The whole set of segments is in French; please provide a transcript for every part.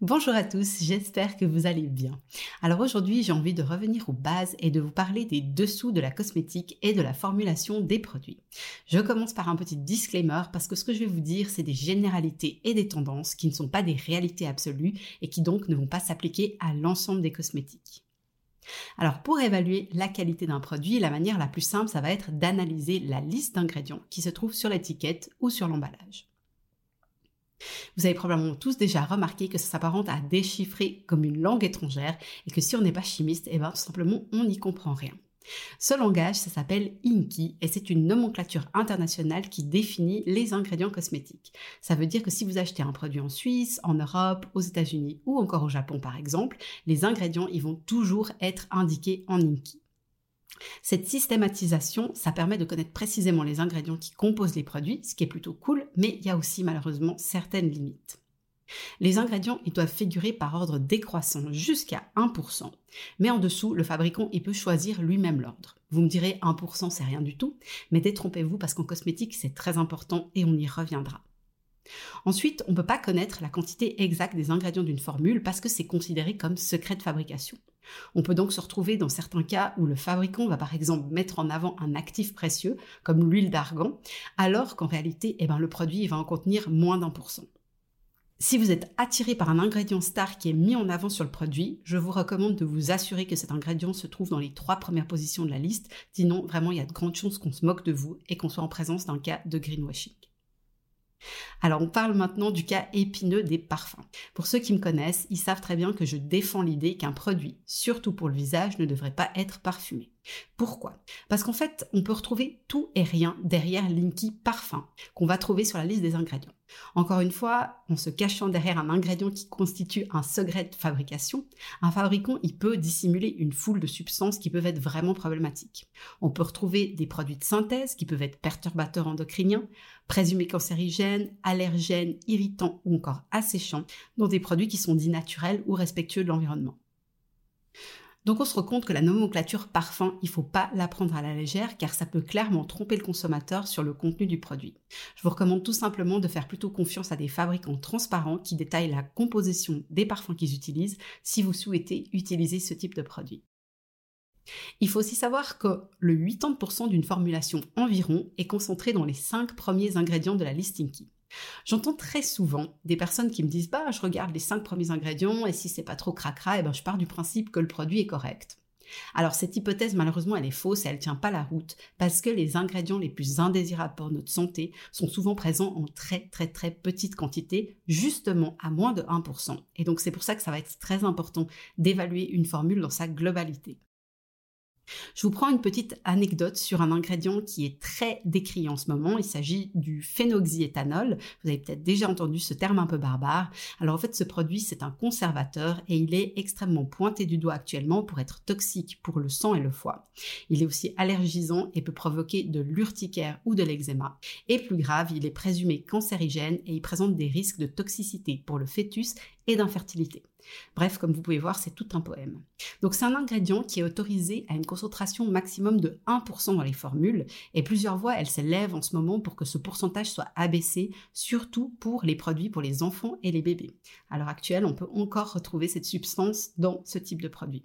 Bonjour à tous, j'espère que vous allez bien. Alors aujourd'hui, j'ai envie de revenir aux bases et de vous parler des dessous de la cosmétique et de la formulation des produits. Je commence par un petit disclaimer parce que ce que je vais vous dire, c'est des généralités et des tendances qui ne sont pas des réalités absolues et qui donc ne vont pas s'appliquer à l'ensemble des cosmétiques. Alors pour évaluer la qualité d'un produit, la manière la plus simple, ça va être d'analyser la liste d'ingrédients qui se trouve sur l'étiquette ou sur l'emballage. Vous avez probablement tous déjà remarqué que ça s'apparente à déchiffrer comme une langue étrangère et que si on n'est pas chimiste, eh ben, tout simplement, on n'y comprend rien. Ce langage, ça s'appelle INKI et c'est une nomenclature internationale qui définit les ingrédients cosmétiques. Ça veut dire que si vous achetez un produit en Suisse, en Europe, aux États-Unis ou encore au Japon par exemple, les ingrédients ils vont toujours être indiqués en INKI. Cette systématisation, ça permet de connaître précisément les ingrédients qui composent les produits, ce qui est plutôt cool, mais il y a aussi malheureusement certaines limites. Les ingrédients, ils doivent figurer par ordre décroissant jusqu'à 1%. Mais en dessous, le fabricant, il peut choisir lui-même l'ordre. Vous me direz 1%, c'est rien du tout, mais détrompez-vous parce qu'en cosmétique, c'est très important et on y reviendra. Ensuite, on ne peut pas connaître la quantité exacte des ingrédients d'une formule parce que c'est considéré comme secret de fabrication. On peut donc se retrouver dans certains cas où le fabricant va par exemple mettre en avant un actif précieux, comme l'huile d'argan, alors qu'en réalité, eh ben, le produit va en contenir moins d'un pour cent. Si vous êtes attiré par un ingrédient star qui est mis en avant sur le produit, je vous recommande de vous assurer que cet ingrédient se trouve dans les trois premières positions de la liste, sinon vraiment il y a de grandes chances qu'on se moque de vous et qu'on soit en présence d'un cas de greenwashing. Alors on parle maintenant du cas épineux des parfums. Pour ceux qui me connaissent, ils savent très bien que je défends l'idée qu'un produit, surtout pour le visage, ne devrait pas être parfumé. Pourquoi? Parce qu'en fait, on peut retrouver tout et rien derrière Linky Parfum qu'on va trouver sur la liste des ingrédients. Encore une fois, en se cachant derrière un ingrédient qui constitue un secret de fabrication, un fabricant il peut dissimuler une foule de substances qui peuvent être vraiment problématiques. On peut retrouver des produits de synthèse qui peuvent être perturbateurs endocriniens, présumés cancérigènes, allergènes, irritants ou encore asséchants, dans des produits qui sont dits naturels ou respectueux de l'environnement. Donc on se rend compte que la nomenclature parfum, il faut pas la prendre à la légère car ça peut clairement tromper le consommateur sur le contenu du produit. Je vous recommande tout simplement de faire plutôt confiance à des fabricants transparents qui détaillent la composition des parfums qu'ils utilisent si vous souhaitez utiliser ce type de produit. Il faut aussi savoir que le 80% d'une formulation environ est concentré dans les 5 premiers ingrédients de la listing key. J'entends très souvent des personnes qui me disent bah je regarde les cinq premiers ingrédients et si c'est pas trop cracra, eh ben je pars du principe que le produit est correct. Alors cette hypothèse malheureusement elle est fausse et elle tient pas la route parce que les ingrédients les plus indésirables pour notre santé sont souvent présents en très très très petite quantité, justement à moins de 1%. Et donc c'est pour ça que ça va être très important d'évaluer une formule dans sa globalité. Je vous prends une petite anecdote sur un ingrédient qui est très décrit en ce moment. Il s'agit du phénoxyéthanol. Vous avez peut-être déjà entendu ce terme un peu barbare. Alors en fait, ce produit, c'est un conservateur et il est extrêmement pointé du doigt actuellement pour être toxique pour le sang et le foie. Il est aussi allergisant et peut provoquer de l'urticaire ou de l'eczéma. Et plus grave, il est présumé cancérigène et il présente des risques de toxicité pour le fœtus et d'infertilité. Bref, comme vous pouvez voir, c'est tout un poème. Donc c'est un ingrédient qui est autorisé à une concentration maximum de 1% dans les formules et plusieurs voix, elles s'élèvent en ce moment pour que ce pourcentage soit abaissé, surtout pour les produits pour les enfants et les bébés. À l'heure actuelle, on peut encore retrouver cette substance dans ce type de produit.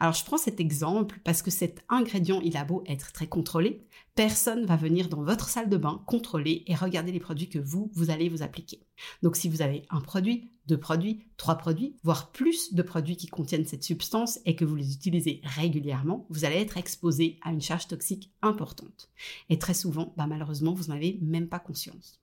Alors je prends cet exemple parce que cet ingrédient, il a beau être très contrôlé, personne va venir dans votre salle de bain contrôler et regarder les produits que vous, vous allez vous appliquer. Donc si vous avez un produit, deux produits, trois produits, voire plus de produits qui contiennent cette substance et que vous les utilisez régulièrement, vous allez être exposé à une charge toxique importante. Et très souvent, bah, malheureusement, vous n'en avez même pas conscience.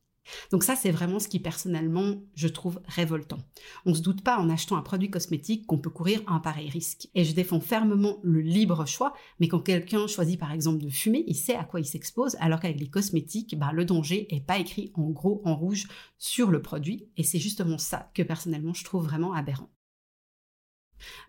Donc ça, c'est vraiment ce qui personnellement, je trouve révoltant. On ne se doute pas en achetant un produit cosmétique qu'on peut courir un pareil risque. Et je défends fermement le libre choix, mais quand quelqu'un choisit par exemple de fumer, il sait à quoi il s'expose, alors qu'avec les cosmétiques, bah, le danger est pas écrit en gros en rouge sur le produit, et c'est justement ça que personnellement je trouve vraiment aberrant.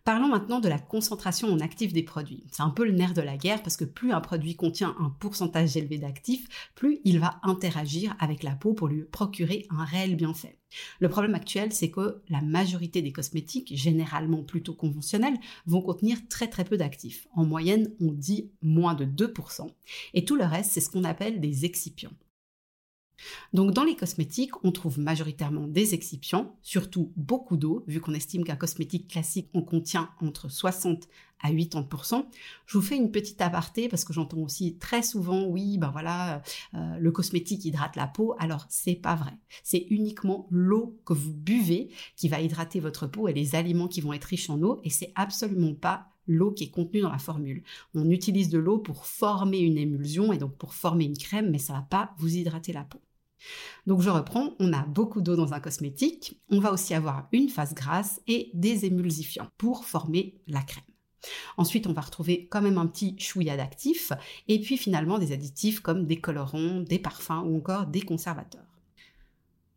Parlons maintenant de la concentration en actifs des produits. C'est un peu le nerf de la guerre parce que plus un produit contient un pourcentage élevé d'actifs, plus il va interagir avec la peau pour lui procurer un réel bienfait. Le problème actuel, c'est que la majorité des cosmétiques, généralement plutôt conventionnels, vont contenir très très peu d'actifs. En moyenne, on dit moins de 2%. Et tout le reste, c'est ce qu'on appelle des excipients. Donc dans les cosmétiques, on trouve majoritairement des excipients, surtout beaucoup d'eau, vu qu'on estime qu'un cosmétique classique en contient entre 60 à 80%. Je vous fais une petite aparté parce que j'entends aussi très souvent, oui, ben voilà, euh, le cosmétique hydrate la peau. Alors c'est pas vrai. C'est uniquement l'eau que vous buvez qui va hydrater votre peau et les aliments qui vont être riches en eau et c'est absolument pas l'eau qui est contenue dans la formule. On utilise de l'eau pour former une émulsion et donc pour former une crème, mais ça va pas vous hydrater la peau. Donc je reprends, on a beaucoup d'eau dans un cosmétique, on va aussi avoir une phase grasse et des émulsifiants pour former la crème. Ensuite, on va retrouver quand même un petit chouïa d'actifs et puis finalement des additifs comme des colorants, des parfums ou encore des conservateurs.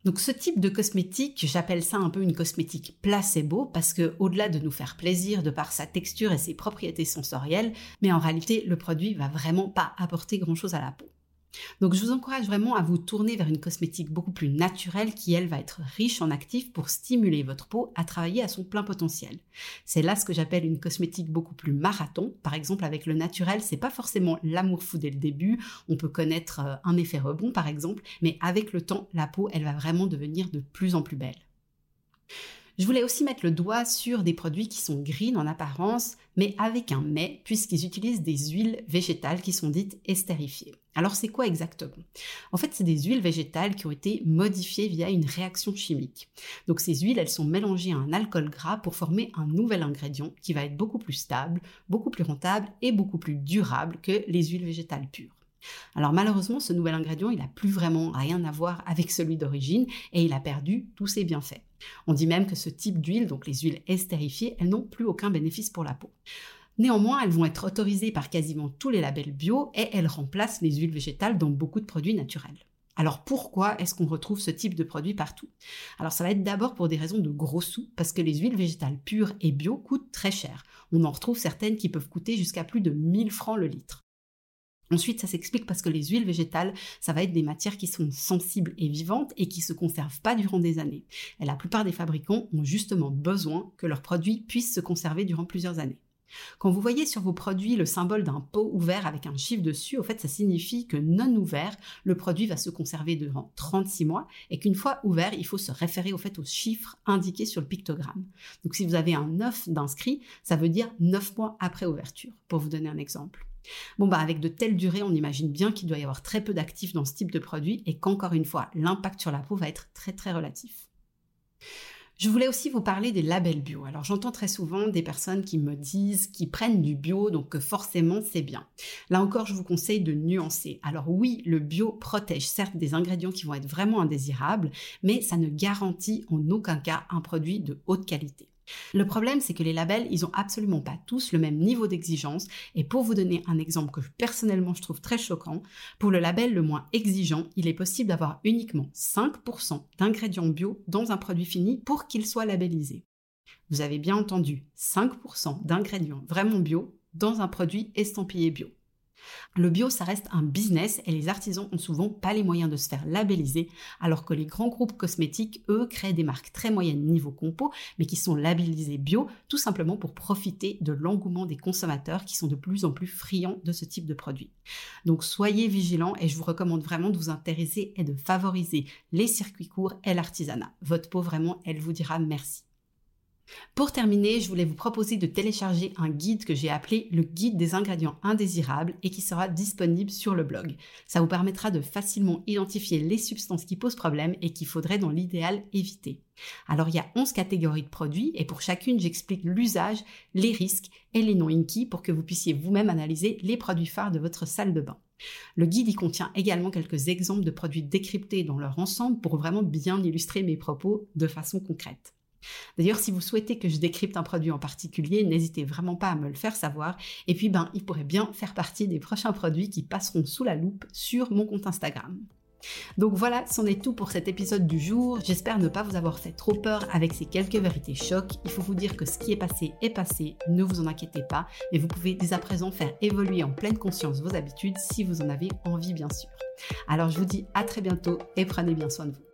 Donc ce type de cosmétique, j'appelle ça un peu une cosmétique placebo parce que au-delà de nous faire plaisir de par sa texture et ses propriétés sensorielles, mais en réalité le produit va vraiment pas apporter grand-chose à la peau. Donc je vous encourage vraiment à vous tourner vers une cosmétique beaucoup plus naturelle qui, elle, va être riche en actifs pour stimuler votre peau à travailler à son plein potentiel. C'est là ce que j'appelle une cosmétique beaucoup plus marathon. Par exemple, avec le naturel, c'est pas forcément l'amour fou dès le début. On peut connaître euh, un effet rebond, par exemple, mais avec le temps, la peau, elle va vraiment devenir de plus en plus belle. Je voulais aussi mettre le doigt sur des produits qui sont green en apparence, mais avec un mais, puisqu'ils utilisent des huiles végétales qui sont dites estérifiées. Alors c'est quoi exactement? En fait, c'est des huiles végétales qui ont été modifiées via une réaction chimique. Donc ces huiles, elles sont mélangées à un alcool gras pour former un nouvel ingrédient qui va être beaucoup plus stable, beaucoup plus rentable et beaucoup plus durable que les huiles végétales pures. Alors malheureusement, ce nouvel ingrédient, il n'a plus vraiment rien à voir avec celui d'origine et il a perdu tous ses bienfaits. On dit même que ce type d'huile, donc les huiles estérifiées, elles n'ont plus aucun bénéfice pour la peau. Néanmoins, elles vont être autorisées par quasiment tous les labels bio et elles remplacent les huiles végétales dans beaucoup de produits naturels. Alors pourquoi est-ce qu'on retrouve ce type de produit partout? Alors ça va être d'abord pour des raisons de gros sous, parce que les huiles végétales pures et bio coûtent très cher. On en retrouve certaines qui peuvent coûter jusqu'à plus de 1000 francs le litre. Ensuite, ça s'explique parce que les huiles végétales, ça va être des matières qui sont sensibles et vivantes et qui se conservent pas durant des années. Et la plupart des fabricants ont justement besoin que leurs produits puissent se conserver durant plusieurs années. Quand vous voyez sur vos produits le symbole d'un pot ouvert avec un chiffre dessus, au fait, ça signifie que non ouvert, le produit va se conserver durant 36 mois et qu'une fois ouvert, il faut se référer au fait au chiffre indiqué sur le pictogramme. Donc si vous avez un 9 d'inscrit, ça veut dire 9 mois après ouverture, pour vous donner un exemple. Bon, bah, avec de telles durées, on imagine bien qu'il doit y avoir très peu d'actifs dans ce type de produit et qu'encore une fois, l'impact sur la peau va être très très relatif. Je voulais aussi vous parler des labels bio. Alors j'entends très souvent des personnes qui me disent qu'ils prennent du bio, donc que forcément c'est bien. Là encore, je vous conseille de nuancer. Alors oui, le bio protège certes des ingrédients qui vont être vraiment indésirables, mais ça ne garantit en aucun cas un produit de haute qualité. Le problème, c'est que les labels, ils ont absolument pas tous le même niveau d'exigence. Et pour vous donner un exemple que personnellement je trouve très choquant, pour le label le moins exigeant, il est possible d'avoir uniquement 5% d'ingrédients bio dans un produit fini pour qu'il soit labellisé. Vous avez bien entendu, 5% d'ingrédients vraiment bio dans un produit estampillé bio. Le bio, ça reste un business et les artisans ont souvent pas les moyens de se faire labelliser, alors que les grands groupes cosmétiques, eux, créent des marques très moyennes niveau compo, mais qui sont labellisées bio, tout simplement pour profiter de l'engouement des consommateurs qui sont de plus en plus friands de ce type de produit. Donc soyez vigilants et je vous recommande vraiment de vous intéresser et de favoriser les circuits courts et l'artisanat. Votre peau, vraiment, elle vous dira merci. Pour terminer, je voulais vous proposer de télécharger un guide que j'ai appelé le guide des ingrédients indésirables et qui sera disponible sur le blog. Ça vous permettra de facilement identifier les substances qui posent problème et qu'il faudrait dans l'idéal éviter. Alors il y a 11 catégories de produits et pour chacune j'explique l'usage, les risques et les noms inky pour que vous puissiez vous-même analyser les produits phares de votre salle de bain. Le guide y contient également quelques exemples de produits décryptés dans leur ensemble pour vraiment bien illustrer mes propos de façon concrète. D'ailleurs, si vous souhaitez que je décrypte un produit en particulier, n'hésitez vraiment pas à me le faire savoir. Et puis, ben, il pourrait bien faire partie des prochains produits qui passeront sous la loupe sur mon compte Instagram. Donc voilà, c'en est tout pour cet épisode du jour. J'espère ne pas vous avoir fait trop peur avec ces quelques vérités chocs. Il faut vous dire que ce qui est passé est passé, ne vous en inquiétez pas, mais vous pouvez dès à présent faire évoluer en pleine conscience vos habitudes si vous en avez envie bien sûr. Alors je vous dis à très bientôt et prenez bien soin de vous.